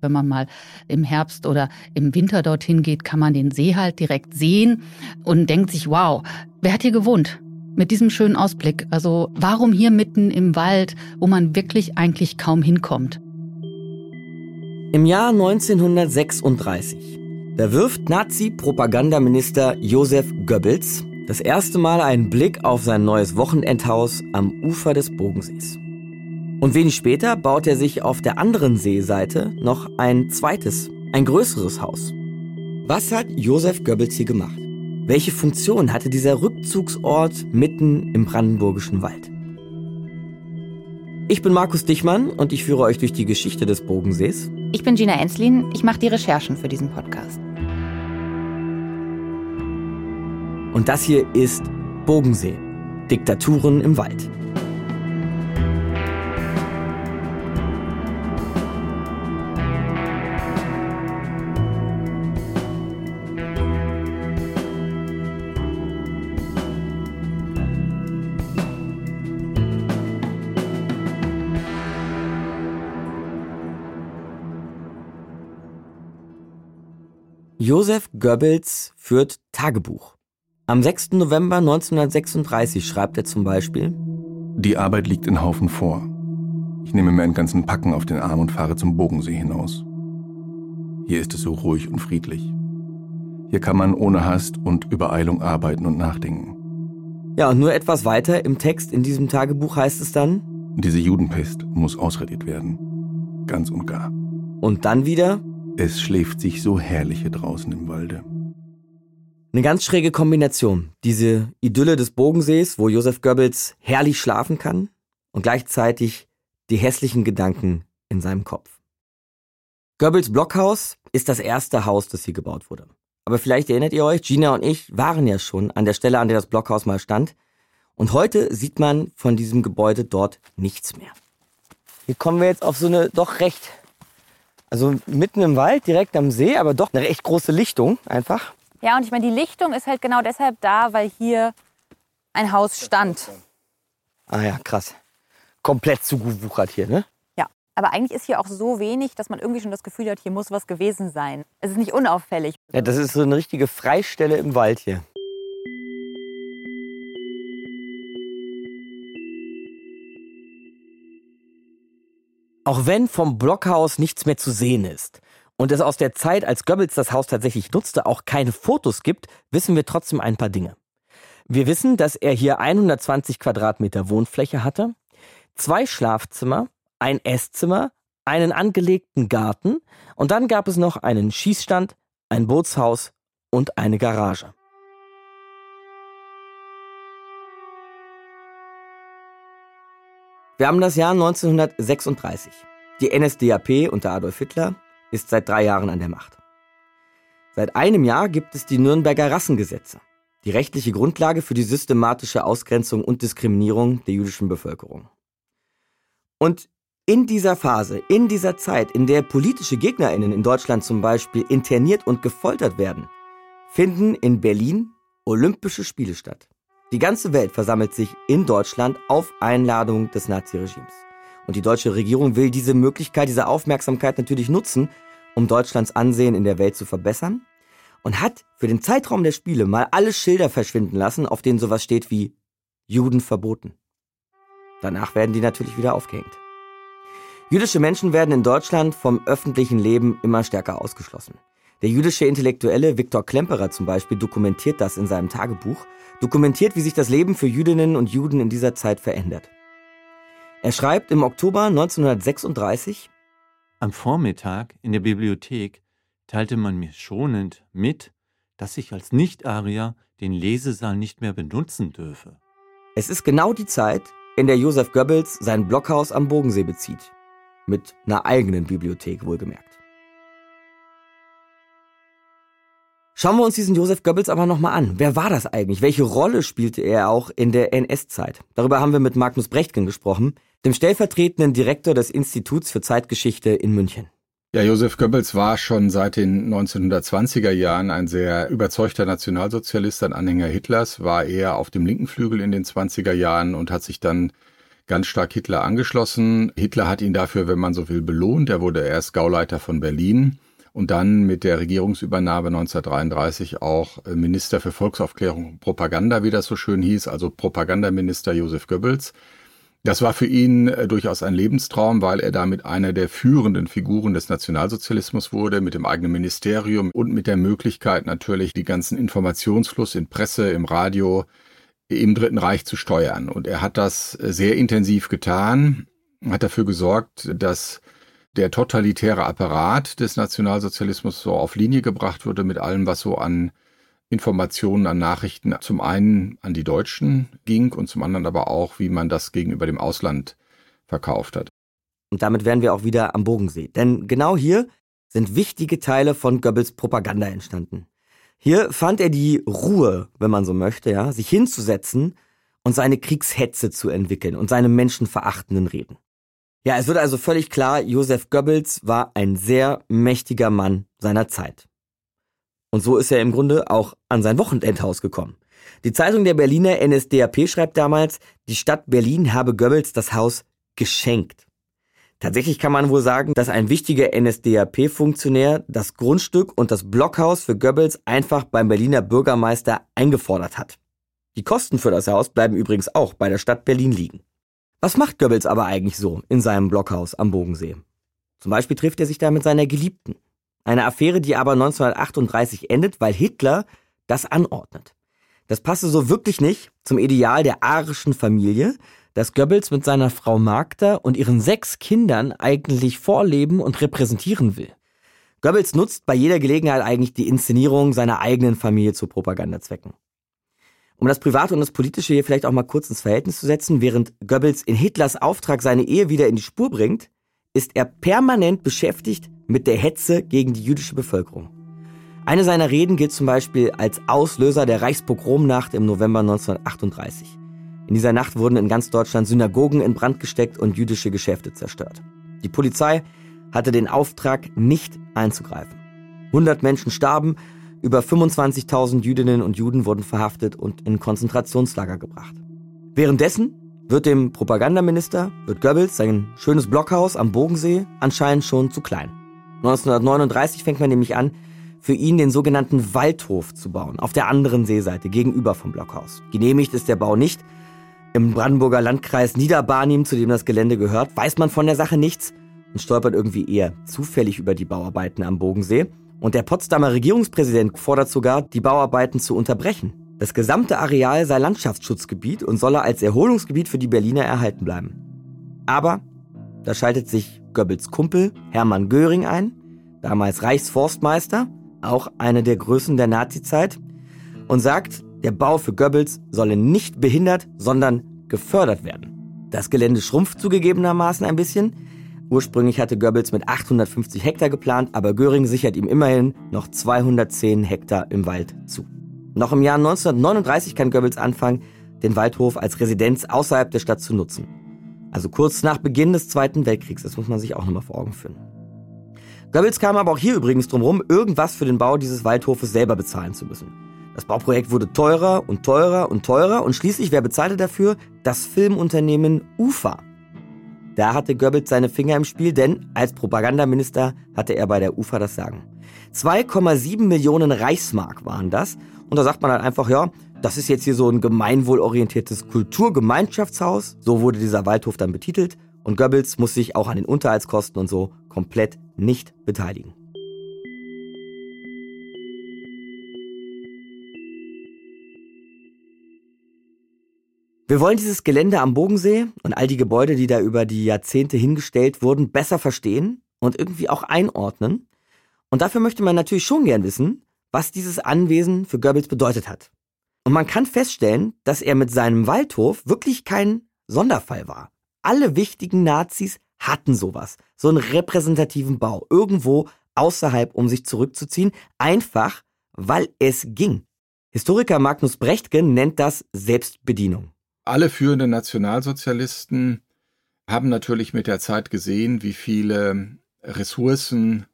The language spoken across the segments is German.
Wenn man mal im Herbst oder im Winter dorthin geht, kann man den See halt direkt sehen und denkt sich, wow, wer hat hier gewohnt? Mit diesem schönen Ausblick. Also warum hier mitten im Wald, wo man wirklich eigentlich kaum hinkommt? Im Jahr 1936, da wirft Nazi-Propagandaminister Josef Goebbels das erste Mal einen Blick auf sein neues Wochenendhaus am Ufer des Bogensees. Und wenig später baut er sich auf der anderen Seeseite noch ein zweites, ein größeres Haus. Was hat Josef Goebbels hier gemacht? Welche Funktion hatte dieser Rückzugsort mitten im brandenburgischen Wald? Ich bin Markus Dichmann und ich führe euch durch die Geschichte des Bogensees. Ich bin Gina Enslin, ich mache die Recherchen für diesen Podcast. Und das hier ist Bogensee, Diktaturen im Wald. Josef Goebbels führt Tagebuch. Am 6. November 1936 schreibt er zum Beispiel, Die Arbeit liegt in Haufen vor. Ich nehme mir einen ganzen Packen auf den Arm und fahre zum Bogensee hinaus. Hier ist es so ruhig und friedlich. Hier kann man ohne Hast und Übereilung arbeiten und nachdenken. Ja, und nur etwas weiter im Text in diesem Tagebuch heißt es dann, Diese Judenpest muss ausradiert werden. Ganz und gar. und dann wieder, Es schläft sich so herrlich hier draußen im Walde. Eine ganz schräge Kombination. Diese Idylle des Bogensees, wo Josef Goebbels herrlich schlafen kann und gleichzeitig die hässlichen Gedanken in seinem Kopf. Goebbels Blockhaus ist das erste Haus, das hier gebaut wurde. Aber vielleicht erinnert ihr euch, Gina und ich waren ja schon an der Stelle, an der das Blockhaus mal stand. Und heute sieht man von diesem Gebäude dort nichts mehr. Hier kommen wir jetzt auf so eine doch recht, also mitten im Wald, direkt am See, aber doch eine recht große Lichtung einfach. Ja, und ich meine, die Lichtung ist halt genau deshalb da, weil hier ein Haus stand. Ah ja, krass. Komplett zugewuchert hier, ne? Ja, aber eigentlich ist hier auch so wenig, dass man irgendwie schon das Gefühl hat, hier muss was gewesen sein. Es ist nicht unauffällig. Ja, das ist so eine richtige Freistelle im Wald hier. Auch wenn vom Blockhaus nichts mehr zu sehen ist und es aus der Zeit, als Goebbels das Haus tatsächlich nutzte, auch keine Fotos gibt, wissen wir trotzdem ein paar Dinge. Wir wissen, dass er hier 120 Quadratmeter Wohnfläche hatte, zwei Schlafzimmer, ein Esszimmer, einen angelegten Garten und dann gab es noch einen Schießstand, ein Bootshaus und eine Garage. Wir haben das Jahr 1936. Die NSDAP unter Adolf Hitler ist seit drei Jahren an der Macht. Seit einem Jahr gibt es die Nürnberger Rassengesetze, die rechtliche Grundlage für die systematische Ausgrenzung und Diskriminierung der jüdischen Bevölkerung. Und in dieser Phase, in dieser Zeit, in der politische Gegnerinnen in Deutschland zum Beispiel interniert und gefoltert werden, finden in Berlin Olympische Spiele statt. Die ganze Welt versammelt sich in Deutschland auf Einladung des Naziregimes. Und die deutsche Regierung will diese Möglichkeit, diese Aufmerksamkeit natürlich nutzen, um Deutschlands Ansehen in der Welt zu verbessern und hat für den Zeitraum der Spiele mal alle Schilder verschwinden lassen, auf denen sowas steht wie Juden verboten. Danach werden die natürlich wieder aufgehängt. Jüdische Menschen werden in Deutschland vom öffentlichen Leben immer stärker ausgeschlossen. Der jüdische Intellektuelle Viktor Klemperer zum Beispiel dokumentiert das in seinem Tagebuch, dokumentiert, wie sich das Leben für Jüdinnen und Juden in dieser Zeit verändert. Er schreibt im Oktober 1936, Am Vormittag in der Bibliothek teilte man mir schonend mit, dass ich als Nicht-Arier den Lesesaal nicht mehr benutzen dürfe. es ist genau die Zeit, in der Josef Goebbels sein Blockhaus am Bogensee bezieht. Mit einer eigenen Bibliothek wohlgemerkt. Schauen wir uns diesen Josef Goebbels aber nochmal an. Wer war das eigentlich? Welche Rolle spielte er auch in der NS-Zeit? Darüber haben wir mit Magnus Brechtgen gesprochen, dem stellvertretenden Direktor des Instituts für Zeitgeschichte in München. Ja, Josef Goebbels war schon seit den 1920er Jahren ein sehr überzeugter Nationalsozialist, ein Anhänger Hitlers, war eher auf dem linken Flügel in den 20er Jahren und hat sich dann ganz stark Hitler angeschlossen. Hitler hat ihn dafür, wenn man so will, belohnt. Er wurde erst Gauleiter von Berlin und dann mit der Regierungsübernahme 1933 auch äh, Minister für Volksaufklärung und Propaganda, wie das so schön hieß, also Propagandaminister Josef Goebbels. Das war für ihn äh, durchaus ein Lebenstraum, weil er damit einer der führenden Figuren des Nationalsozialismus wurde, mit dem eigenen Ministerium und mit der Möglichkeit natürlich die ganzen Informationsfluss in Presse, im Radio, im Dritten Reich zu steuern. Und er hat das äh, sehr intensiv getan, hat dafür gesorgt, dass der totalitäre Apparat des Nationalsozialismus so auf Linie gebracht wurde mit allem, was so an Informationen, an Nachrichten zum einen an die Deutschen ging und zum anderen aber auch, wie man das gegenüber dem Ausland verkauft hat. Und damit wären wir auch wieder am Bogensee. Denn genau hier sind wichtige Teile von Goebbels Propaganda entstanden. Hier fand er die Ruhe, wenn man so möchte, ja, sich hinzusetzen und seine Kriegshetze zu entwickeln und seine menschenverachtenden Reden. Ja, es wird also völlig klar, Josef Goebbels war ein sehr mächtiger Mann seiner Zeit. Und so ist er im Grunde auch an sein Wochenendhaus gekommen. Die Zeitung der Berliner NSDAP schreibt damals, die Stadt Berlin habe Goebbels das Haus geschenkt. Tatsächlich kann man wohl sagen, dass ein wichtiger NSDAP-Funktionär das Grundstück und das Blockhaus für Goebbels einfach beim Berliner Bürgermeister eingefordert hat. Die Kosten für das Haus bleiben übrigens auch bei der Stadt Berlin liegen. Was macht Goebbels aber eigentlich so in seinem Blockhaus am Bodensee? Zum Beispiel trifft er sich da mit seiner Geliebten. Eine Affäre, die aber 1938 endet, weil Hitler das anordnet. Das passe so wirklich nicht zum Ideal der arischen Familie, das Goebbels mit seiner Frau Magda und ihren sechs Kindern eigentlich vorleben und repräsentieren will. Goebbels nutzt bei jeder Gelegenheit eigentlich die Inszenierung seiner eigenen Familie zu Propagandazwecken. Um das Private und das Politische hier vielleicht auch mal kurz ins Verhältnis zu setzen, während Goebbels in Hitlers Auftrag seine Ehe wieder in die Spur bringt, ist er permanent beschäftigt mit der Hetze gegen die jüdische Bevölkerung. Eine seiner Reden gilt zum Beispiel als Auslöser der Reichspogromnacht im November 1938. In dieser Nacht wurden in ganz Deutschland Synagogen in Brand gesteckt und jüdische Geschäfte zerstört. Die Polizei hatte den Auftrag, nicht einzugreifen. 100 Menschen starben über 25.000 Jüdinnen und Juden wurden verhaftet und in Konzentrationslager gebracht. Währenddessen wird dem Propagandaminister, wird Goebbels sein schönes Blockhaus am Bogensee anscheinend schon zu klein. 1939 fängt man nämlich an, für ihn den sogenannten Waldhof zu bauen, auf der anderen Seeseite, gegenüber vom Blockhaus. Genehmigt ist der Bau nicht. Im Brandenburger Landkreis Niederbarnim, zu dem das Gelände gehört, weiß man von der Sache nichts und stolpert irgendwie eher zufällig über die Bauarbeiten am Bogensee. Und der Potsdamer Regierungspräsident fordert sogar, die Bauarbeiten zu unterbrechen. Das gesamte Areal sei Landschaftsschutzgebiet und solle als Erholungsgebiet für die Berliner erhalten bleiben. Aber da schaltet sich Goebbels Kumpel Hermann Göring ein, damals Reichsforstmeister, auch eine der Größen der Nazizeit, und sagt, der Bau für Goebbels solle nicht behindert, sondern gefördert werden. Das Gelände schrumpft zugegebenermaßen ein bisschen, Ursprünglich hatte Goebbels mit 850 Hektar geplant, aber Göring sichert ihm immerhin noch 210 Hektar im Wald zu. Noch im Jahr 1939 kann Goebbels anfangen, den Waldhof als Residenz außerhalb der Stadt zu nutzen. Also kurz nach Beginn des Zweiten Weltkriegs, das muss man sich auch nochmal vor Augen führen. Goebbels kam aber auch hier übrigens drum rum, irgendwas für den Bau dieses Waldhofes selber bezahlen zu müssen. Das Bauprojekt wurde teurer und teurer und teurer und schließlich, wer bezahlte dafür? Das Filmunternehmen UFA. Da hatte Goebbels seine Finger im Spiel, denn als Propagandaminister hatte er bei der UFA das Sagen. 2,7 Millionen Reichsmark waren das. Und da sagt man halt einfach, ja, das ist jetzt hier so ein gemeinwohlorientiertes Kulturgemeinschaftshaus. So wurde dieser Waldhof dann betitelt. Und Goebbels muss sich auch an den Unterhaltskosten und so komplett nicht beteiligen. Wir wollen dieses Gelände am Bogensee und all die Gebäude, die da über die Jahrzehnte hingestellt wurden, besser verstehen und irgendwie auch einordnen. Und dafür möchte man natürlich schon gern wissen, was dieses Anwesen für Goebbels bedeutet hat. Und man kann feststellen, dass er mit seinem Waldhof wirklich kein Sonderfall war. Alle wichtigen Nazis hatten sowas, so einen repräsentativen Bau, irgendwo außerhalb, um sich zurückzuziehen, einfach weil es ging. Historiker Magnus Brechtgen nennt das Selbstbedienung. Alle führenden Nationalsozialisten haben natürlich mit der Zeit gesehen, wie viele Ressourcen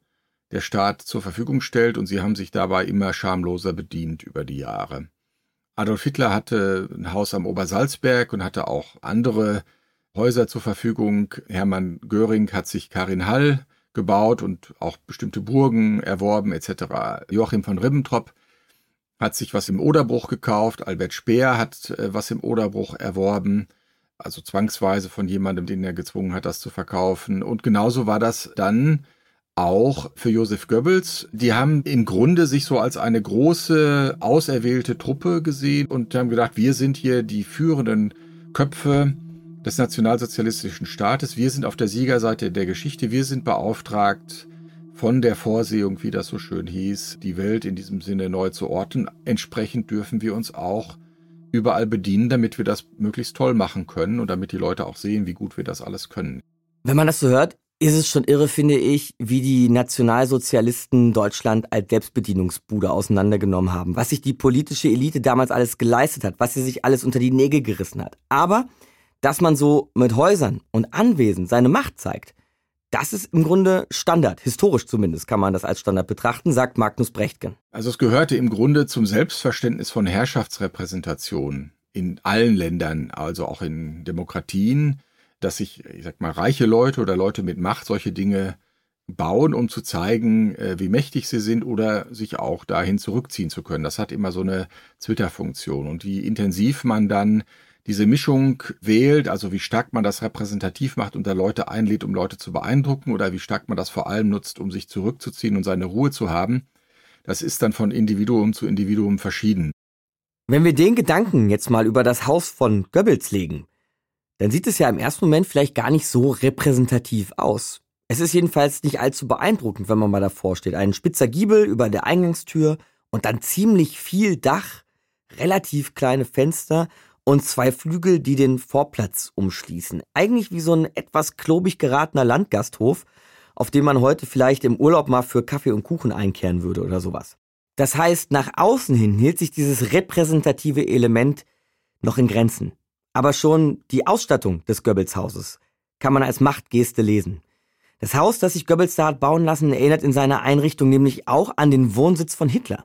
der Staat zur Verfügung stellt und sie haben sich dabei immer schamloser bedient über die Jahre. Adolf Hitler hatte ein Haus am Obersalzberg und hatte auch andere Häuser zur Verfügung. Hermann Göring hat sich Karin Hall gebaut und auch bestimmte Burgen erworben etc. Joachim von Ribbentrop hat sich was im Oderbruch gekauft. Albert Speer hat äh, was im Oderbruch erworben. Also zwangsweise von jemandem, den er gezwungen hat, das zu verkaufen. Und genauso war das dann auch für Josef Goebbels. Die haben im Grunde sich so als eine große, auserwählte Truppe gesehen und haben gedacht, wir sind hier die führenden Köpfe des nationalsozialistischen Staates. Wir sind auf der Siegerseite der Geschichte. Wir sind beauftragt von der Vorsehung, wie das so schön hieß, die Welt in diesem Sinne neu zu orten. Entsprechend dürfen wir uns auch überall bedienen, damit wir das möglichst toll machen können und damit die Leute auch sehen, wie gut wir das alles können. Wenn man das so hört, ist es schon irre, finde ich, wie die Nationalsozialisten Deutschland als Selbstbedienungsbude auseinandergenommen haben, was sich die politische Elite damals alles geleistet hat, was sie sich alles unter die Nägel gerissen hat. Aber, dass man so mit Häusern und Anwesen seine Macht zeigt, das ist im Grunde Standard, historisch zumindest kann man das als Standard betrachten, sagt Magnus Brechtgen. Also es gehörte im Grunde zum Selbstverständnis von Herrschaftsrepräsentation in allen Ländern, also auch in Demokratien, dass sich, ich sag mal, reiche Leute oder Leute mit Macht solche Dinge bauen, um zu zeigen, äh, wie mächtig sie sind oder sich auch dahin zurückziehen zu können. Das hat immer so eine Twitter-Funktion. Und wie intensiv man dann diese Mischung wählt, also wie stark man das repräsentativ macht und da Leute einlädt, um Leute zu beeindrucken oder wie stark man das vor allem nutzt, um sich zurückzuziehen und seine Ruhe zu haben, das ist dann von Individuum zu Individuum verschieden. Wenn wir den Gedanken jetzt mal über das Haus von Goebbels legen, dann sieht es ja im ersten Moment vielleicht gar nicht so repräsentativ aus. Es ist jedenfalls nicht allzu beeindruckend, wenn man mal davor steht. Ein spitzer Giebel über der Eingangstür und dann ziemlich viel Dach, relativ kleine Fenster und zwei Flügel, die den Vorplatz umschließen. Eigentlich wie so ein etwas klobig geratener Landgasthof, auf dem man heute vielleicht im Urlaub mal für Kaffee und Kuchen einkehren würde oder sowas. Das heißt, nach außen hin hielt sich dieses repräsentative Element noch in Grenzen. Aber schon die Ausstattung des Goebbels-Hauses kann man als Machtgeste lesen. Das Haus, das sich Goebbels da hat bauen lassen, erinnert in seiner Einrichtung nämlich auch an den Wohnsitz von Hitler,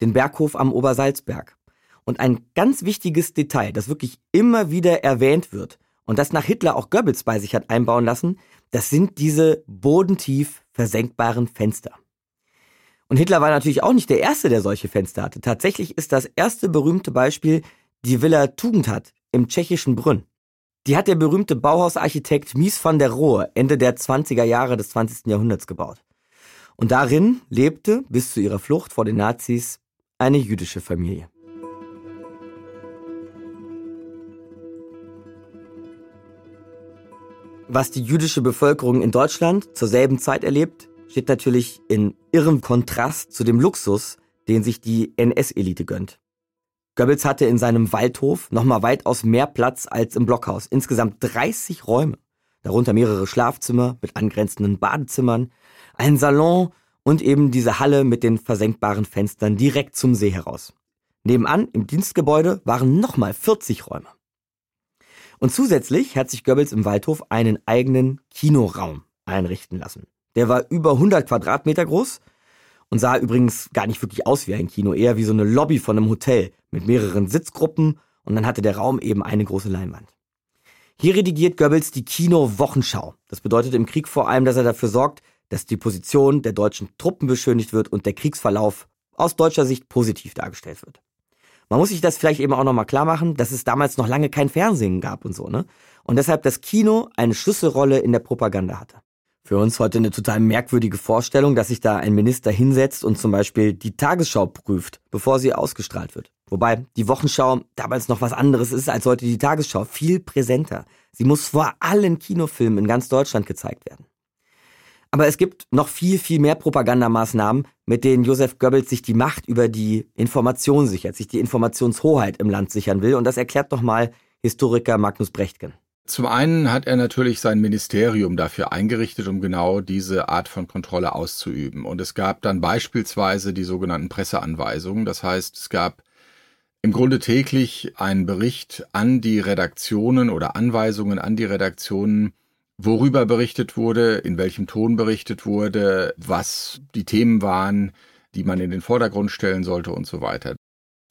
den Berghof am Obersalzberg. Und ein ganz wichtiges Detail, das wirklich immer wieder erwähnt wird und das nach Hitler auch Goebbels bei sich hat einbauen lassen, das sind diese bodentief versenkbaren Fenster. Und Hitler war natürlich auch nicht der Erste, der solche Fenster hatte. Tatsächlich ist das erste berühmte Beispiel die Villa Tugendhat im tschechischen Brünn. Die hat der berühmte Bauhausarchitekt Mies van der Rohe Ende der 20er Jahre des 20. Jahrhunderts gebaut. Und darin lebte bis zu ihrer Flucht vor den Nazis eine jüdische Familie. Was die jüdische Bevölkerung in Deutschland zur selben Zeit erlebt, steht natürlich in irrem Kontrast zu dem Luxus, den sich die NS-Elite gönnt. Goebbels hatte in seinem Waldhof nochmal weitaus mehr Platz als im Blockhaus. Insgesamt 30 Räume, darunter mehrere Schlafzimmer mit angrenzenden Badezimmern, ein Salon und eben diese Halle mit den versenkbaren Fenstern direkt zum See heraus. Nebenan im Dienstgebäude waren nochmal 40 Räume. Und zusätzlich hat sich Goebbels im Waldhof einen eigenen Kinoraum einrichten lassen. Der war über 100 Quadratmeter groß und sah übrigens gar nicht wirklich aus wie ein Kino, eher wie so eine Lobby von einem Hotel mit mehreren Sitzgruppen und dann hatte der Raum eben eine große Leinwand. Hier redigiert Goebbels die Kino-Wochenschau. Das bedeutet im Krieg vor allem, dass er dafür sorgt, dass die Position der deutschen Truppen beschönigt wird und der Kriegsverlauf aus deutscher Sicht positiv dargestellt wird. Man muss sich das vielleicht eben auch nochmal klar machen, dass es damals noch lange kein Fernsehen gab und so, ne? Und deshalb das Kino eine Schlüsselrolle in der Propaganda hatte. Für uns heute eine total merkwürdige Vorstellung, dass sich da ein Minister hinsetzt und zum Beispiel die Tagesschau prüft, bevor sie ausgestrahlt wird. Wobei die Wochenschau damals noch was anderes ist als heute die Tagesschau, viel präsenter. Sie muss vor allen Kinofilmen in ganz Deutschland gezeigt werden. Aber es gibt noch viel, viel mehr Propagandamaßnahmen, mit denen Josef Goebbels sich die Macht über die Information sichert, sich die Informationshoheit im Land sichern will. Und das erklärt nochmal Historiker Magnus Brechtgen. Zum einen hat er natürlich sein Ministerium dafür eingerichtet, um genau diese Art von Kontrolle auszuüben. Und es gab dann beispielsweise die sogenannten Presseanweisungen. Das heißt, es gab im Grunde täglich einen Bericht an die Redaktionen oder Anweisungen an die Redaktionen, worüber berichtet wurde, in welchem Ton berichtet wurde, was die Themen waren, die man in den Vordergrund stellen sollte und so weiter.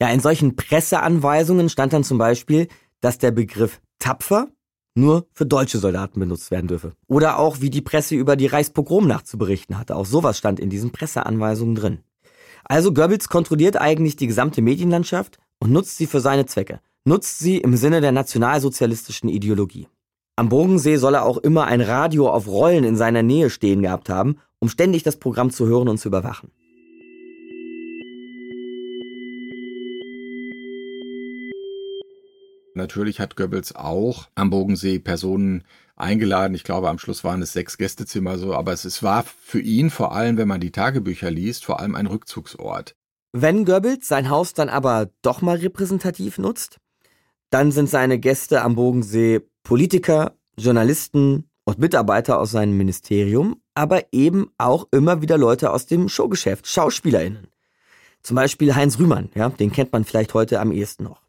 Ja, in solchen Presseanweisungen stand dann zum Beispiel, dass der Begriff tapfer nur für deutsche Soldaten benutzt werden dürfe. Oder auch, wie die Presse über die Reichspogromnacht zu berichten hatte. Auch sowas stand in diesen Presseanweisungen drin. Also Goebbels kontrolliert eigentlich die gesamte Medienlandschaft und nutzt sie für seine Zwecke. Nutzt sie im Sinne der nationalsozialistischen Ideologie. Am Bogensee soll er auch immer ein Radio auf Rollen in seiner Nähe stehen gehabt haben, um ständig das Programm zu hören und zu überwachen. Natürlich hat Goebbels auch am Bogensee Personen eingeladen. Ich glaube, am Schluss waren es sechs Gästezimmer so, aber es, es war für ihn vor allem, wenn man die Tagebücher liest, vor allem ein Rückzugsort. Wenn Goebbels sein Haus dann aber doch mal repräsentativ nutzt, dann sind seine Gäste am Bogensee Politiker, Journalisten und Mitarbeiter aus seinem Ministerium, aber eben auch immer wieder Leute aus dem Showgeschäft, SchauspielerInnen. Zum Beispiel Heinz Rühmann, ja, den kennt man vielleicht heute am ehesten noch.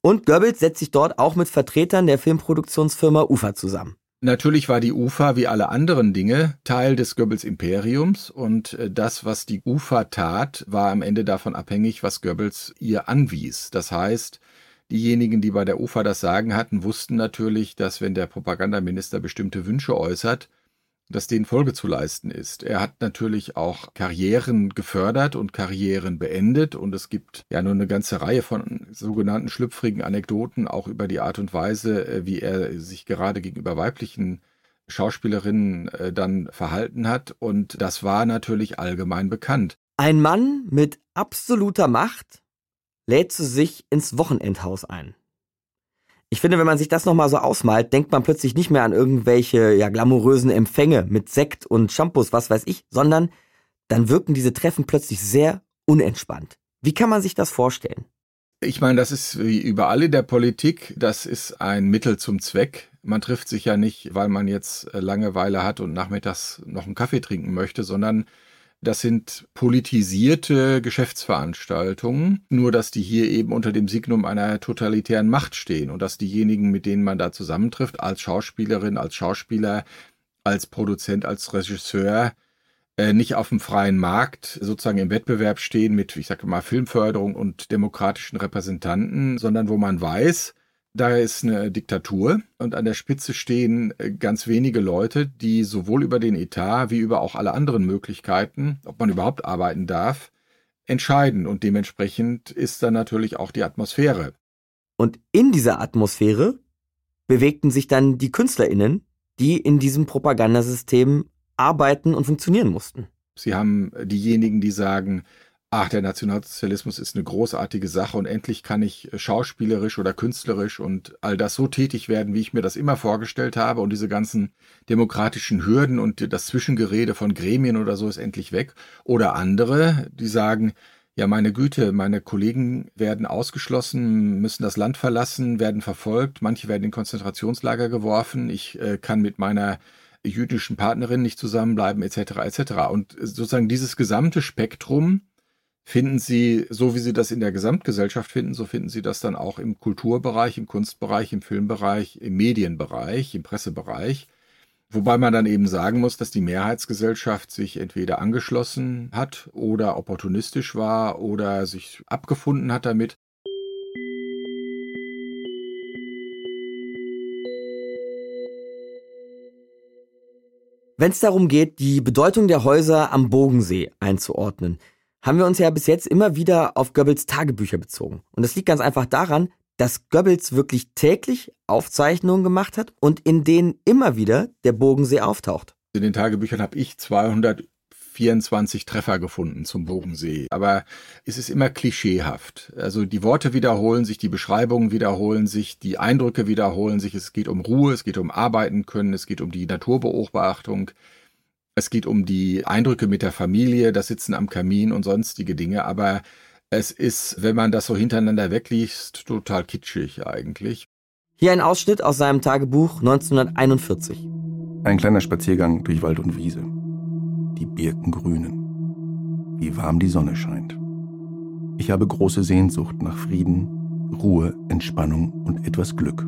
Und Goebbels setzt sich dort auch mit Vertretern der Filmproduktionsfirma UFA zusammen. Natürlich war die UFA wie alle anderen Dinge Teil des Goebbels Imperiums und äh, das, was die UFA tat, war am Ende davon abhängig, was Goebbels ihr anwies. Das heißt, diejenigen, die bei der UFA das Sagen hatten, wussten natürlich, dass wenn der Propagandaminister bestimmte Wünsche äußert, dass denen Folge zu leisten ist. Er hat natürlich auch Karrieren gefördert und Karrieren beendet und es gibt ja nur eine ganze Reihe von sogenannten schlüpfrigen Anekdoten auch über die Art und Weise, äh, wie er sich gerade gegenüber weiblichen Schauspielerinnen äh, dann verhalten hat und das war natürlich allgemein bekannt. Ein Mann mit absoluter Macht lädt zu sich ins Wochenendhaus ein. Ich finde, wenn man sich das nochmal so ausmalt, denkt man plötzlich nicht mehr an irgendwelche ja, glamourösen Empfänge mit Sekt und Shampoos, was weiß ich, sondern dann wirken diese Treffen plötzlich sehr unentspannt. Wie kann man sich das vorstellen? Ich meine, das ist wie überall in der Politik, das ist ein Mittel zum Zweck. Man trifft sich ja nicht, weil man jetzt Langeweile hat und nachmittags noch einen Kaffee trinken möchte, sondern das sind politisierte Geschäftsveranstaltungen, nur dass die hier eben unter dem Signum einer totalitären Macht stehen und dass diejenigen, mit denen man da zusammentrifft, als Schauspielerin, als Schauspieler, als Produzent, als Regisseur, äh, nicht auf dem freien Markt sozusagen im Wettbewerb stehen mit, ich sage mal, Filmförderung und demokratischen Repräsentanten, sondern wo man weiß, da ist eine Diktatur und an der Spitze stehen äh, ganz wenige Leute, die sowohl über den Etat wie über auch alle anderen Möglichkeiten, ob man überhaupt arbeiten darf, entscheiden. Und dementsprechend ist dann natürlich auch die Atmosphäre. Und in dieser Atmosphäre bewegten sich dann die KünstlerInnen, die in diesem Propagandasystem arbeiten und funktionieren mussten. Sie haben diejenigen, die sagen, ach, der Nationalsozialismus ist eine großartige Sache und endlich kann ich schauspielerisch oder künstlerisch und all das so tätig werden, wie ich mir das immer vorgestellt habe und diese ganzen demokratischen Hürden und das Zwischengerede von Gremien oder so ist endlich weg. Oder andere, die sagen, ja, meine Güte, meine Kollegen werden ausgeschlossen, müssen das Land verlassen, werden verfolgt, manche werden in Konzentrationslager geworfen, ich äh, kann mit meiner jüdischen Partnerin nicht zusammenbleiben, etc., etc. Und sozusagen dieses gesamte Spektrum finden Sie, so wie Sie das in der Gesamtgesellschaft finden, so finden Sie das dann auch im Kulturbereich, im Kunstbereich, im Filmbereich, im Medienbereich, im Pressebereich. Wobei man dann eben sagen muss, dass die Mehrheitsgesellschaft sich entweder angeschlossen hat oder opportunistisch war oder sich abgefunden hat damit. Wenn es darum geht, die Bedeutung der Häuser am Bogensee einzuordnen, haben wir uns ja bis jetzt immer wieder auf Goebbels Tagebücher bezogen. Und das liegt ganz einfach daran, dass Goebbels wirklich täglich Aufzeichnungen gemacht hat und in denen immer wieder der Bogensee auftaucht. In den Tagebüchern habe ich 224 Treffer gefunden zum Bogensee. Aber es ist immer klischeehaft. Also die Worte wiederholen sich, die Beschreibungen wiederholen sich, die Eindrücke wiederholen sich. Es geht um Ruhe, es geht um Arbeiten können, es geht um die Naturbeobachtung. Es geht um die Eindrücke mit der Familie, das Sitzen am Kamin und sonstige Dinge, aber es ist, wenn man das so hintereinander wegliest, total kitschig eigentlich. Hier ein Ausschnitt aus seinem Tagebuch 1941. Ein kleiner Spaziergang durch Wald und Wiese. Die Birken grünen. Wie warm die Sonne scheint. Ich habe große Sehnsucht nach Frieden, Ruhe, Entspannung und etwas Glück.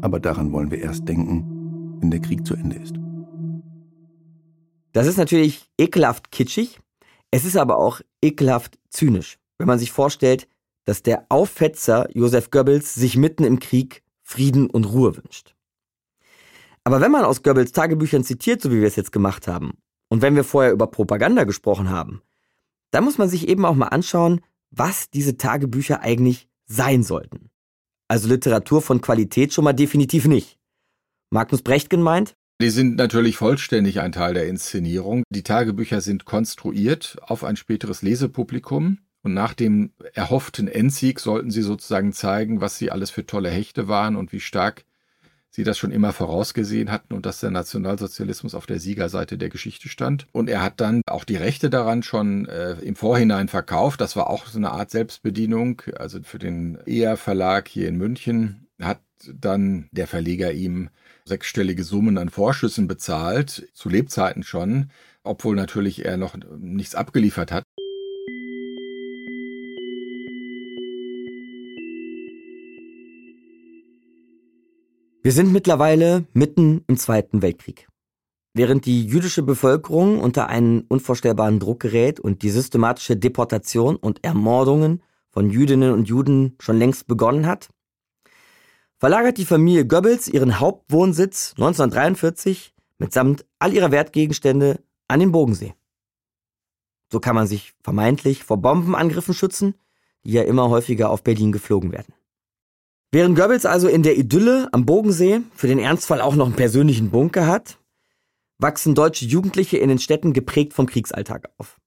Aber daran wollen wir erst denken, wenn der Krieg zu Ende ist. Das ist natürlich ekelhaft kitschig. Es ist aber auch ekelhaft zynisch, wenn man sich vorstellt, dass der Auffetzer Josef Goebbels sich mitten im Krieg Frieden und Ruhe wünscht. Aber wenn man aus Goebbels Tagebüchern zitiert, so wie wir es jetzt gemacht haben, und wenn wir vorher über Propaganda gesprochen haben, dann muss man sich eben auch mal anschauen, was diese Tagebücher eigentlich sein sollten. Also Literatur von Qualität schon mal definitiv nicht. Magnus Brechtgen meint, die sind natürlich vollständig ein Teil der Inszenierung. Die Tagebücher sind konstruiert auf ein späteres Lesepublikum. Und nach dem erhofften Endsieg sollten sie sozusagen zeigen, was sie alles für tolle Hechte waren und wie stark sie das schon immer vorausgesehen hatten und dass der Nationalsozialismus auf der Siegerseite der Geschichte stand. Und er hat dann auch die Rechte daran schon äh, im Vorhinein verkauft. Das war auch so eine Art Selbstbedienung. Also für den ER Verlag hier in München hat dann der Verleger ihm sechsstellige Summen an Vorschüssen bezahlt, zu Lebzeiten schon, obwohl natürlich er noch nichts abgeliefert hat. Wir sind mittlerweile mitten im Zweiten Weltkrieg. Während die jüdische Bevölkerung unter einen unvorstellbaren Druck gerät und die systematische Deportation und Ermordungen von Jüdinnen und Juden schon längst begonnen hat, verlagert die Familie Goebbels ihren Hauptwohnsitz 1943 mitsamt all ihrer Wertgegenstände an den Bodensee. So kann man sich vermeintlich vor Bombenangriffen schützen, die ja immer häufiger auf Berlin geflogen werden. Während Goebbels also in der Idylle am Bodensee für den Ernstfall auch noch einen persönlichen Bunker hat, wachsen deutsche Jugendliche in den Städten geprägt vom Kriegsalltag auf.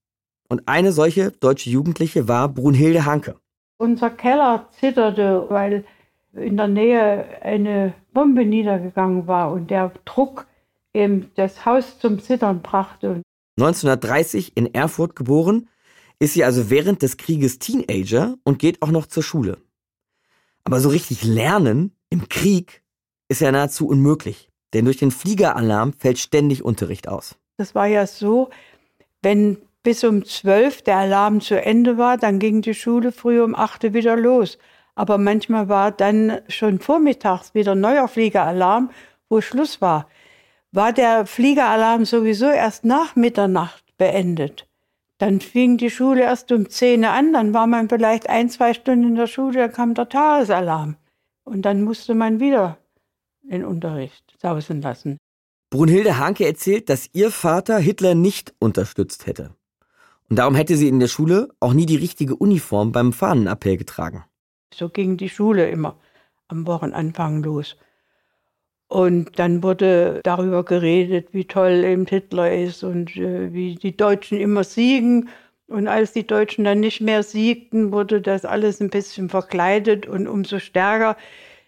Und eine solche deutsche Jugendliche war Brunhilde Hanke. Unser Keller zitterte, weil in der Nähe eine Bombe niedergegangen war und der Druck eben das Haus zum Zittern brachte. 1930 in Erfurt geboren, ist sie also während des Krieges Teenager und geht auch noch zur Schule. Aber so richtig lernen im Krieg ist ja nahezu unmöglich, denn durch den Fliegeralarm fällt ständig Unterricht aus. Das war ja so, wenn bis um zwölf der Alarm zu Ende war, dann ging die Schule früh um acht wieder los. Aber manchmal war dann schon vormittags wieder neuer Fliegeralarm, wo Schluss war. War der Fliegeralarm sowieso erst nach Mitternacht beendet, dann fing die Schule erst um 10 an, dann war man vielleicht ein, zwei Stunden in der Schule, dann kam der Tagesalarm. Und dann musste man wieder den Unterricht sausen lassen. Brunhilde Hanke erzählt, dass ihr Vater Hitler nicht unterstützt hätte. Und darum hätte sie in der Schule auch nie die richtige Uniform beim Fahnenappell getragen. So ging die Schule immer am Wochenanfang los. Und dann wurde darüber geredet, wie toll eben Hitler ist und äh, wie die Deutschen immer siegen. Und als die Deutschen dann nicht mehr siegten, wurde das alles ein bisschen verkleidet und umso stärker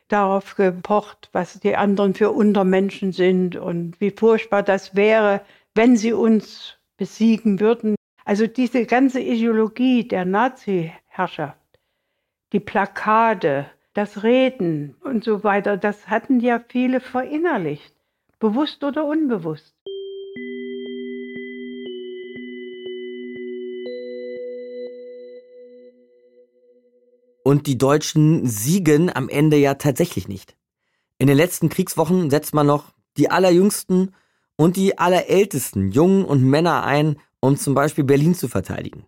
darauf gepocht, was die anderen für Untermenschen sind und wie furchtbar das wäre, wenn sie uns besiegen würden. Also diese ganze Ideologie der Nazi-Herrschaft die Plakate, das Reden und so weiter, das hatten ja viele verinnerlicht, bewusst oder unbewusst. Und die Deutschen siegen am Ende ja tatsächlich nicht. In den letzten Kriegswochen setzt man noch die allerjüngsten und die allerältesten Jungen und Männer ein, um zum Beispiel Berlin zu verteidigen.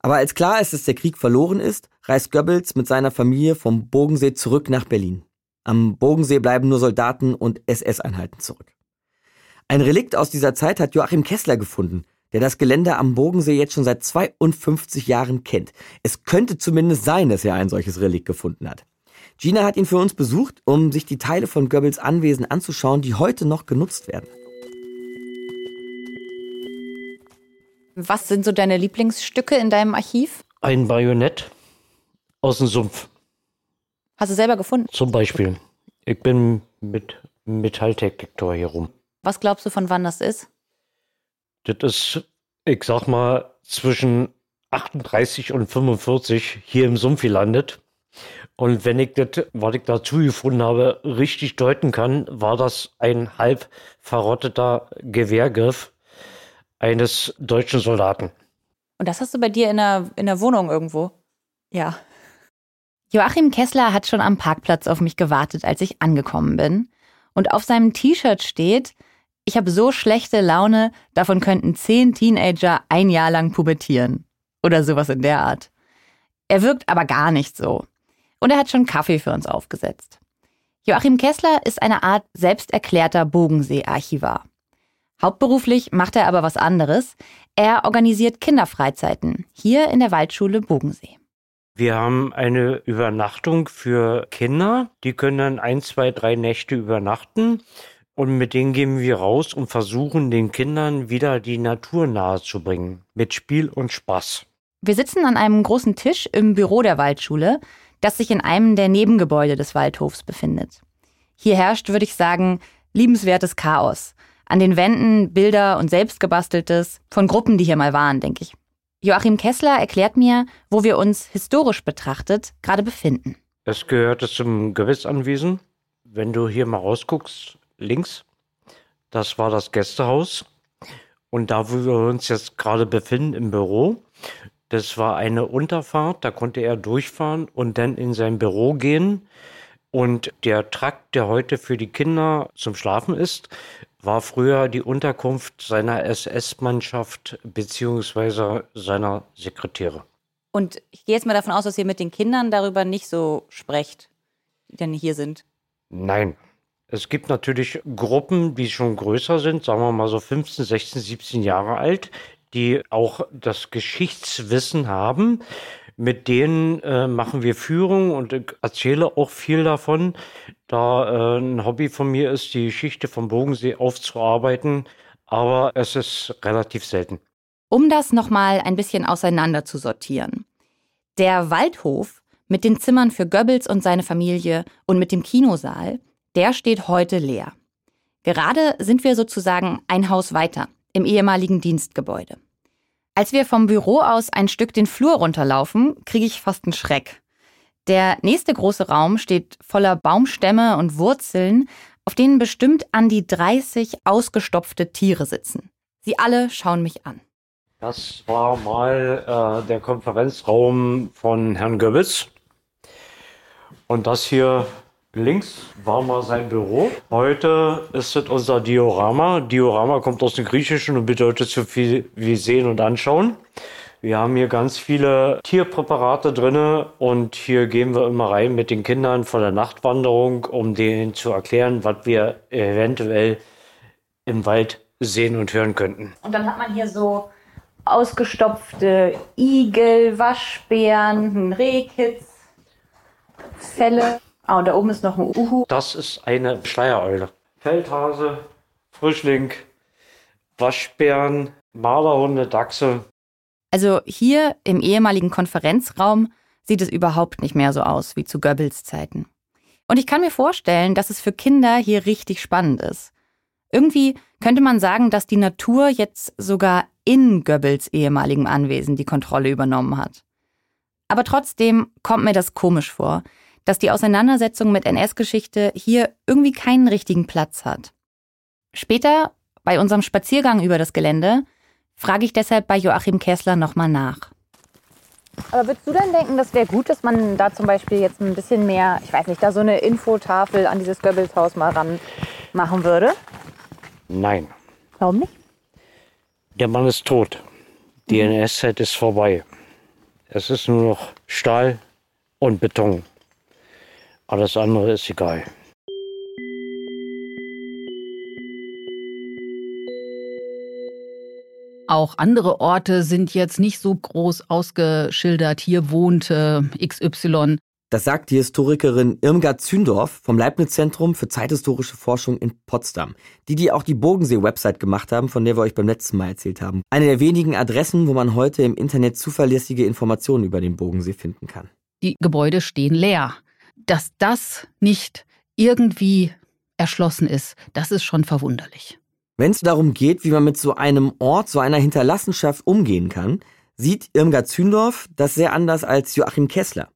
Aber als klar ist, dass der Krieg verloren ist, reist Goebbels mit seiner Familie vom Bodensee zurück nach Berlin. Am Bodensee bleiben nur Soldaten und SS-Einheiten zurück. Ein Relikt aus dieser Zeit hat Joachim Kessler gefunden, der das Gelände am Bodensee jetzt schon seit 52 Jahren kennt. Es könnte zumindest sein, dass er ein solches Relikt gefunden hat. Gina hat ihn für uns besucht, um sich die Teile von Goebbels Anwesen anzuschauen, die heute noch genutzt werden. Was sind so deine Lieblingsstücke in deinem Archiv? Ein Bajonett aus dem Sumpf. Hast du selber gefunden? Zum Beispiel. Ich bin mit Metalldetektor hier rum. Was glaubst du, von wann das ist? Das ist, ich sag mal, zwischen 38 und 45 hier im Sumpf gelandet. Und wenn ich das, was ich dazu gefunden habe, richtig deuten kann, war das ein halb verrotteter Gewehrgriff eines deutschen Soldaten. Und das hast du bei dir in der, in der Wohnung irgendwo? Ja. Joachim Kessler hat schon am Parkplatz auf mich gewartet, als ich angekommen bin. Und auf seinem T-Shirt steht, ich habe so schlechte Laune, davon könnten zehn Teenager ein Jahr lang pubertieren. Oder sowas in der Art. Er wirkt aber gar nicht so. Und er hat schon Kaffee für uns aufgesetzt. Joachim Kessler ist eine Art selbsterklärter Bogensee-Archivar. Hauptberuflich macht er aber was anderes. Er organisiert Kinderfreizeiten hier in der Waldschule Bogensee. Wir haben eine Übernachtung für Kinder. Die können dann ein, zwei, drei Nächte übernachten. Und mit denen gehen wir raus und versuchen den Kindern wieder die Natur nahezubringen. Mit Spiel und Spaß. Wir sitzen an einem großen Tisch im Büro der Waldschule, das sich in einem der Nebengebäude des Waldhofs befindet. Hier herrscht, würde ich sagen, liebenswertes Chaos. An den Wänden Bilder und selbstgebasteltes von Gruppen, die hier mal waren, denke ich. Joachim Kessler erklärt mir, wo wir uns historisch betrachtet gerade befinden. Es gehörte zum Gewissanwesen. Wenn du hier mal rausguckst, links, das war das Gästehaus. Und da, wo wir uns jetzt gerade befinden im Büro, das war eine Unterfahrt, da konnte er durchfahren und dann in sein Büro gehen. Und der Trakt, der heute für die Kinder zum Schlafen ist, war früher die Unterkunft seiner SS-Mannschaft beziehungsweise seiner Sekretäre. Und ich gehe jetzt mal davon aus, dass ihr mit den Kindern darüber nicht so sprecht, die dann hier sind. Nein. Es gibt natürlich Gruppen, die schon größer sind, sagen wir mal so 15, 16, 17 Jahre alt, die auch das Geschichtswissen haben. Mit denen äh, machen wir Führung und ich erzähle auch viel davon, da äh, ein Hobby von mir ist, die Geschichte vom Bogensee aufzuarbeiten, aber es ist relativ selten. Um das nochmal ein bisschen auseinander zu sortieren. Der Waldhof mit den Zimmern für Goebbels und seine Familie und mit dem Kinosaal, der steht heute leer. Gerade sind wir sozusagen ein Haus weiter, im ehemaligen Dienstgebäude. Als wir vom Büro aus ein Stück den Flur runterlaufen, kriege ich fast einen Schreck. Der nächste große Raum steht voller Baumstämme und Wurzeln, auf denen bestimmt an die 30 ausgestopfte Tiere sitzen. Sie alle schauen mich an. Das war mal äh, der Konferenzraum von Herrn Goebbels. Und das hier Links war mal sein Büro. Heute ist es unser Diorama. Diorama kommt aus dem Griechischen und bedeutet so viel wie sehen und anschauen. Wir haben hier ganz viele Tierpräparate drin und hier gehen wir immer rein mit den Kindern vor der Nachtwanderung, um denen zu erklären, was wir eventuell im Wald sehen und hören könnten. Und dann hat man hier so ausgestopfte Igel, Waschbären, Rehkitz, Felle. Ah, und da oben ist noch ein Uhu. Das ist eine Schleiereule. Feldhase, Frischling, Waschbären, Malerhunde, Dachse. Also hier im ehemaligen Konferenzraum sieht es überhaupt nicht mehr so aus wie zu Goebbels Zeiten. Und ich kann mir vorstellen, dass es für Kinder hier richtig spannend ist. Irgendwie könnte man sagen, dass die Natur jetzt sogar in Goebbels ehemaligem Anwesen die Kontrolle übernommen hat. Aber trotzdem kommt mir das komisch vor, dass die Auseinandersetzung mit NS-Geschichte hier irgendwie keinen richtigen Platz hat. Später, bei unserem Spaziergang über das Gelände, frage ich deshalb bei Joachim Kessler nochmal nach. Aber würdest du denn denken, das wäre gut, dass man da zum Beispiel jetzt ein bisschen mehr, ich weiß nicht, da so eine Infotafel an dieses Goebbels-Haus mal ran machen würde? Nein. Warum nicht? Der Mann ist tot. Die NS-Zeit ist vorbei. Es ist nur noch Stahl und Beton. Alles andere ist egal. Auch andere Orte sind jetzt nicht so groß ausgeschildert. Hier wohnt äh, XY. Das sagt die Historikerin Irmgard Zündorf vom Leibniz-Zentrum für zeithistorische Forschung in Potsdam, die die auch die Bodensee-Website gemacht haben, von der wir euch beim letzten Mal erzählt haben. Eine der wenigen Adressen, wo man heute im Internet zuverlässige Informationen über den Bodensee finden kann. Die Gebäude stehen leer dass das nicht irgendwie erschlossen ist, das ist schon verwunderlich. Wenn es darum geht, wie man mit so einem Ort, so einer Hinterlassenschaft umgehen kann, sieht Irmgard Zündorf das sehr anders als Joachim Kessler.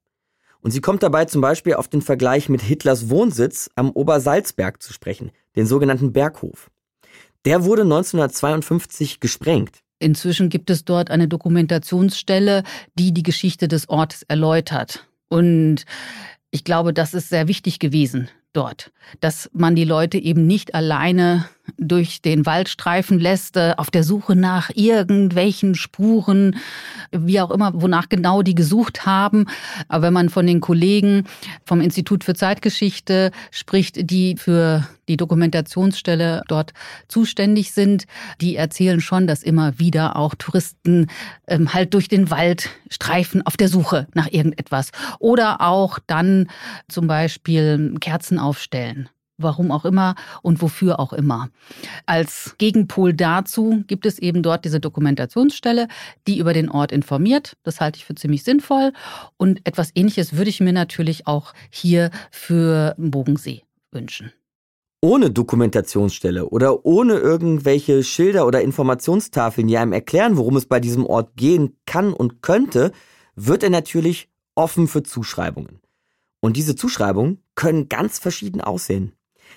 Und sie kommt dabei zum Beispiel auf den Vergleich mit Hitlers Wohnsitz am Obersalzberg zu sprechen, den sogenannten Berghof. Der wurde 1952 gesprengt. Inzwischen gibt es dort eine Dokumentationsstelle, die die Geschichte des Ortes erläutert. Und ich glaube, das ist sehr wichtig gewesen dort, dass man die Leute eben nicht alleine durch den Wald streifen lässt, äh, auf der Suche nach irgendwelchen Spuren, wie auch immer, wonach genau die gesucht haben. Aber wenn man von den Kollegen vom Institut für Zeitgeschichte spricht, die für die Dokumentationsstelle dort zuständig sind, die erzählen schon, dass immer wieder auch Touristen ähm, halt durch den Wald streifen auf der Suche nach irgendetwas. Oder auch dann zum Beispiel Kerzen aufstellen warum auch immer und wofür auch immer. Als Gegenpol dazu gibt es eben dort diese Dokumentationsstelle, die über den Ort informiert. Das halte ich für ziemlich sinnvoll. Und etwas Ähnliches würde ich mir natürlich auch hier für Bogensee wünschen. Ohne Dokumentationsstelle oder ohne irgendwelche Schilder oder Informationstafeln, die einem erklären, worum es bei diesem Ort gehen kann und könnte, wird er natürlich offen für Zuschreibungen. Und diese Zuschreibungen können ganz verschieden aussehen.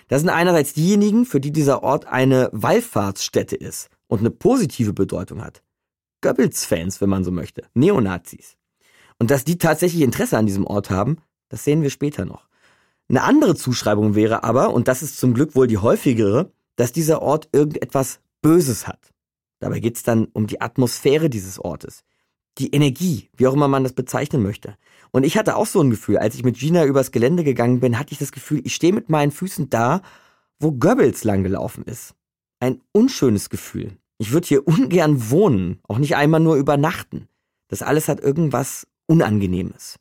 Das sind einerseits diejenigen, für die dieser Ort eine Wallfahrtsstätte ist und eine positive Bedeutung hat. Goebbels-Fans, wenn man so möchte, Neonazis. Und dass die tatsächlich Interesse an diesem Ort haben, das sehen wir später noch. Eine andere Zuschreibung wäre aber, und das ist zum Glück wohl die häufigere, dass dieser Ort irgendetwas Böses hat. Dabei geht es dann um die Atmosphäre dieses Ortes, die Energie, wie auch immer man das bezeichnen möchte. Und ich hatte auch so ein Gefühl, als ich mit Gina übers Gelände gegangen bin, hatte ich das Gefühl, ich stehe mit meinen Füßen da, wo Goebbels langgelaufen ist. Ein unschönes Gefühl. Ich würde hier ungern wohnen, auch nicht einmal nur übernachten. Das alles hat irgendwas Unangenehmes.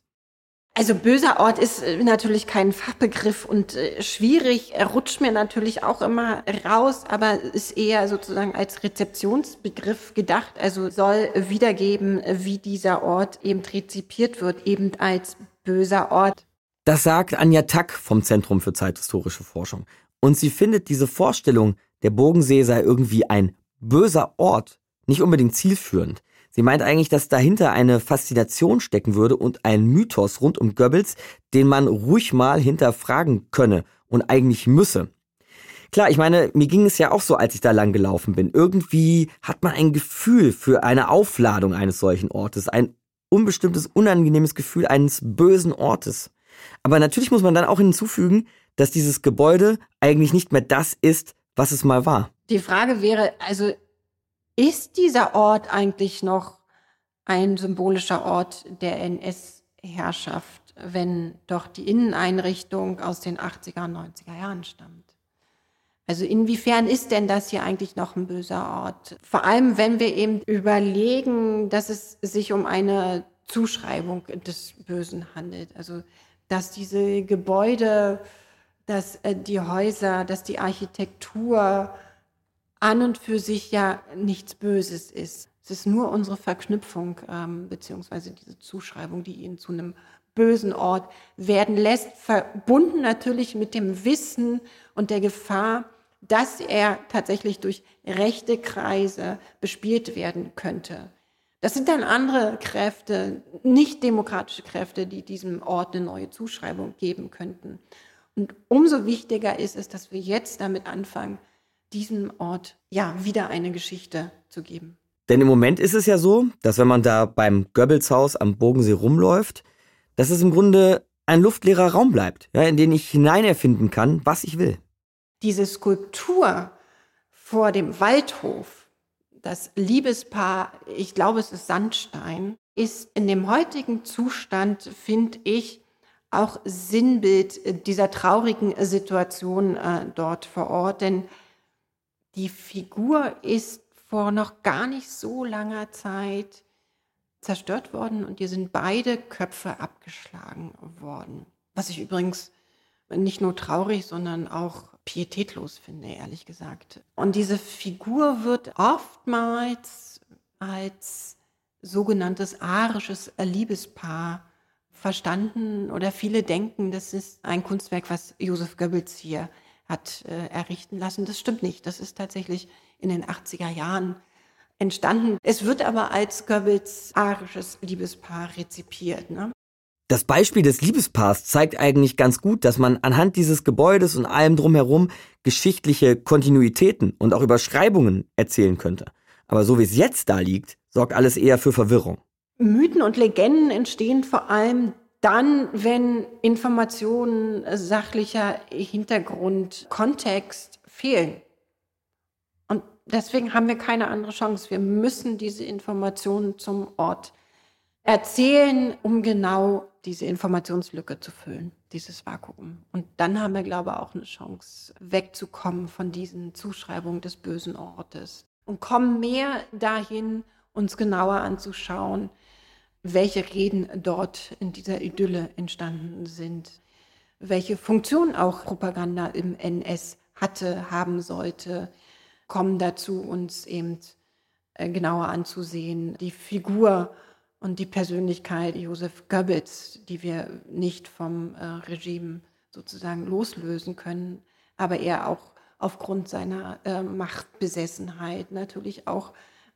Also böser Ort ist äh, natürlich kein Fachbegriff und äh, schwierig, er rutscht mir natürlich auch immer raus, aber ist eher sozusagen als Rezeptionsbegriff gedacht, also soll wiedergeben, wie dieser Ort eben rezipiert wird, eben als böser Ort. Das sagt Anja Tack vom Zentrum für zeithistorische Forschung. Und sie findet diese Vorstellung, der Bogensee sei irgendwie ein böser Ort, nicht unbedingt zielführend. Sie meint eigentlich, dass dahinter eine Faszination stecken würde und ein Mythos rund um Goebbels, den man ruhig mal hinterfragen könne und eigentlich müsse. Klar, ich meine, mir ging es ja auch so, als ich da lang gelaufen bin. Irgendwie hat man ein Gefühl für eine Aufladung eines solchen Ortes, ein unbestimmtes, unangenehmes Gefühl eines bösen Ortes. Aber natürlich muss man dann auch hinzufügen, dass dieses Gebäude eigentlich nicht mehr das ist, was es mal war. Die Frage wäre, also ist dieser Ort eigentlich noch ein symbolischer Ort der NS-Herrschaft, wenn doch die Inneneinrichtung aus den 80er und 90er Jahren stammt? Also inwiefern ist denn das hier eigentlich noch ein böser Ort? Vor allem, wenn wir eben überlegen, dass es sich um eine Zuschreibung des Bösen handelt. Also, dass diese Gebäude, dass äh, die Häuser, dass die Architektur an und für sich ja nichts Böses ist. Es ist nur unsere Verknüpfung ähm, beziehungsweise diese Zuschreibung, die ihn zu einem bösen Ort werden lässt, verbunden natürlich mit dem Wissen und der Gefahr, dass er tatsächlich durch rechte Kreise bespielt werden könnte. Das sind dann andere Kräfte, nicht demokratische Kräfte, die diesem Ort eine neue Zuschreibung geben könnten. Und umso wichtiger ist es, dass wir jetzt damit anfangen, diesem Ort ja wieder eine Geschichte zu geben. Denn im Moment ist es ja so, dass wenn man da beim Goebbelshaus am Bogensee rumläuft, dass es im Grunde ein luftleerer Raum bleibt, ja, in den ich hineinerfinden kann, was ich will. Diese Skulptur vor dem Waldhof, das Liebespaar, ich glaube es ist Sandstein, ist in dem heutigen Zustand, finde ich, auch Sinnbild dieser traurigen Situation äh, dort vor Ort. Denn die Figur ist vor noch gar nicht so langer Zeit zerstört worden und hier sind beide Köpfe abgeschlagen worden. Was ich übrigens nicht nur traurig, sondern auch pietätlos finde, ehrlich gesagt. Und diese Figur wird oftmals als sogenanntes arisches Liebespaar verstanden oder viele denken, das ist ein Kunstwerk, was Josef Goebbels hier hat äh, errichten lassen. Das stimmt nicht. Das ist tatsächlich in den 80er Jahren entstanden. Es wird aber als Goebbels arisches Liebespaar rezipiert. Ne? Das Beispiel des Liebespaars zeigt eigentlich ganz gut, dass man anhand dieses Gebäudes und allem drumherum geschichtliche Kontinuitäten und auch Überschreibungen erzählen könnte. Aber so wie es jetzt da liegt, sorgt alles eher für Verwirrung. Mythen und Legenden entstehen vor allem dann, wenn Informationen, sachlicher Hintergrund, Kontext fehlen. deswegen haben wir keine andere Chance. Wir müssen diese Informationen zum Ort erzählen, um genau diese Informationslücke zu füllen, dieses Vakuum. Und dann haben wir, glaube ich, auch eine Chance, wegzukommen von diesen Zuschreibungen des bösen Ortes und kommen mehr dahin, uns genauer anzuschauen, welche Reden dort in dieser Idylle entstanden sind, welche Funktion auch Propaganda im NS hatte, haben sollte, kommen dazu, uns eben äh, genauer anzusehen, die Figur und die Persönlichkeit Josef Goebbels, die wir nicht vom äh, Regime sozusagen loslösen können, aber er auch aufgrund seiner äh, Machtbesessenheit natürlich auch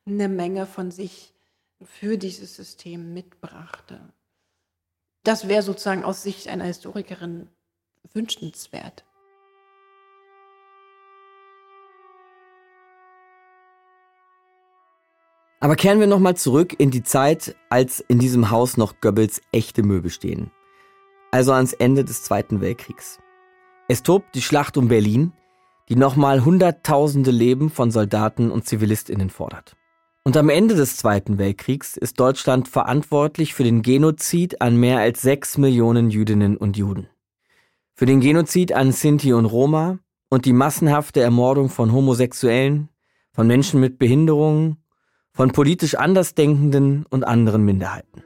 eine Menge von sich für dieses System mitbrachte. Das wäre sozusagen aus Sicht einer Historikerin wünschenswert. Aber kehren wir nochmal zurück in die Zeit, als in diesem Haus noch Goebbels echte Möbel stehen. Also ans Ende des Zweiten Weltkriegs. Es tobt die Schlacht um Berlin, die nochmal Hunderttausende Leben von Soldaten und Zivilistinnen fordert. Und am Ende des Zweiten Weltkriegs ist Deutschland verantwortlich für den Genozid an mehr als sechs Millionen Jüdinnen und Juden. Für den Genozid an Sinti und Roma und die massenhafte Ermordung von Homosexuellen, von Menschen mit Behinderungen, von politisch Andersdenkenden und anderen Minderheiten.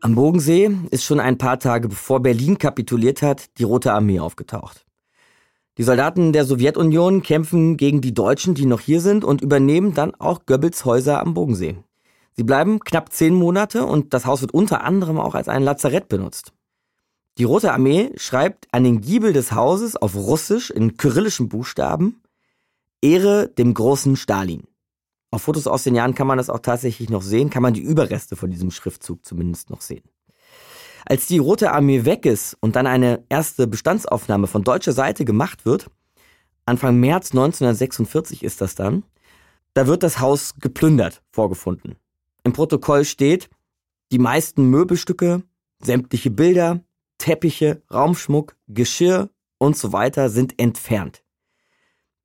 Am Bodensee ist schon ein paar Tage bevor Berlin kapituliert hat, die Rote Armee aufgetaucht. Die Soldaten der Sowjetunion kämpfen gegen die Deutschen, die noch hier sind, und übernehmen dann auch Goebbels Häuser am Bodensee. Sie bleiben knapp zehn Monate und das Haus wird unter anderem auch als ein Lazarett benutzt. Die Rote Armee schreibt an den Giebel des Hauses auf Russisch in kyrillischen Buchstaben Ehre dem großen Stalin. Auf Fotos aus den Jahren kann man das auch tatsächlich noch sehen, kann man die Überreste von diesem Schriftzug zumindest noch sehen. Als die Rote Armee weg ist und dann eine erste Bestandsaufnahme von deutscher Seite gemacht wird, Anfang März 1946 ist das dann, da wird das Haus geplündert vorgefunden. Im Protokoll steht, die meisten Möbelstücke, sämtliche Bilder, Teppiche, Raumschmuck, Geschirr und so weiter sind entfernt.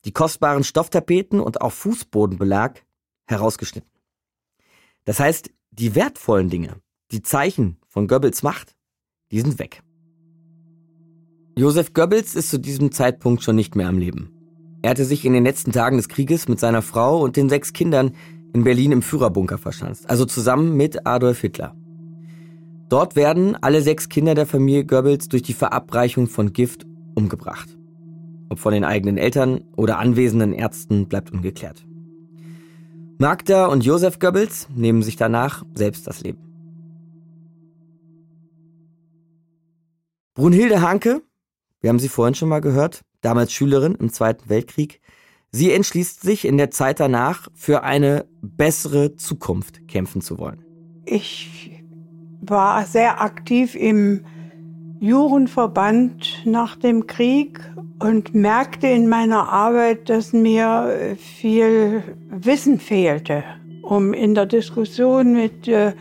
Die kostbaren Stofftapeten und auch Fußbodenbelag herausgeschnitten. Das heißt, die wertvollen Dinge, die Zeichen von Goebbels Macht, die sind weg. Josef Goebbels ist zu diesem Zeitpunkt schon nicht mehr am Leben. Er hatte sich in den letzten Tagen des Krieges mit seiner Frau und den sechs Kindern in Berlin im Führerbunker verschanzt, also zusammen mit Adolf Hitler. Dort werden alle sechs Kinder der Familie Goebbels durch die Verabreichung von Gift umgebracht. Ob von den eigenen Eltern oder anwesenden Ärzten bleibt ungeklärt. Magda und Josef Goebbels nehmen sich danach selbst das Leben. Brunhilde Hanke, wir haben sie vorhin schon mal gehört, damals Schülerin im Zweiten Weltkrieg, sie entschließt sich in der Zeit danach für eine bessere Zukunft kämpfen zu wollen. Ich war sehr aktiv im Jugendverband nach dem Krieg und merkte in meiner Arbeit, dass mir viel Wissen fehlte, um in der Diskussion mit äh,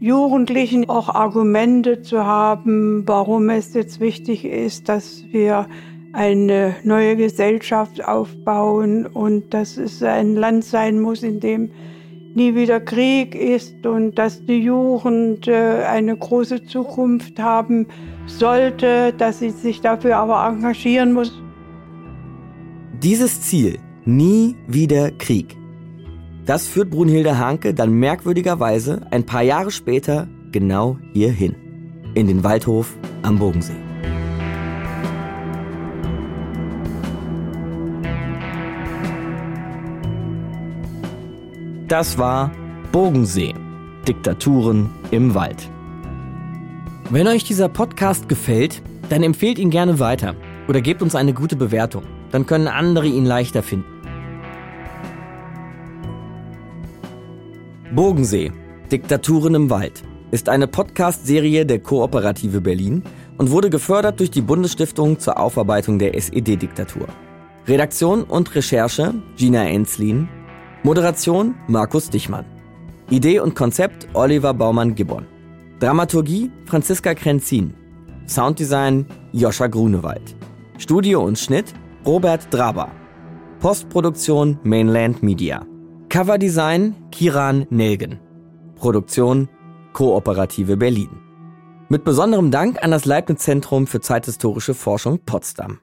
Jugendlichen auch Argumente zu haben, warum es jetzt wichtig ist, dass wir eine neue Gesellschaft aufbauen und dass es ein Land sein muss, in dem nie wieder Krieg ist und dass die Jugend äh, eine große Zukunft haben sollte, dass sie sich dafür aber engagieren muss. Dieses Ziel, nie wieder Krieg, das führt Brunhilde Hanke dann merkwürdigerweise ein paar Jahre später genau hierhin, in den Waldhof am Bogensee. Das war Bogensee. Diktaturen im Wald. Wenn euch dieser Podcast gefällt, dann empfehlt ihn gerne weiter oder gebt uns eine gute Bewertung. Dann können andere ihn leichter finden. Bogensee. Diktaturen im Wald ist eine Podcast-Serie der Kooperative Berlin und wurde gefördert durch die Bundesstiftung zur Aufarbeitung der SED-Diktatur. Redaktion und Recherche Gina Enslin, Moderation Markus Dichmann. Idee und Konzept Oliver Baumann-Gibbon. Dramaturgie Franziska Krenzin. Sounddesign Joscha Grunewald. Studio und Schnitt Robert Draber. Postproduktion Mainland Media. Coverdesign Kiran Nelgen. Produktion Kooperative Berlin. Mit besonderem Dank an das Leibniz Zentrum für zeithistorische Forschung Potsdam.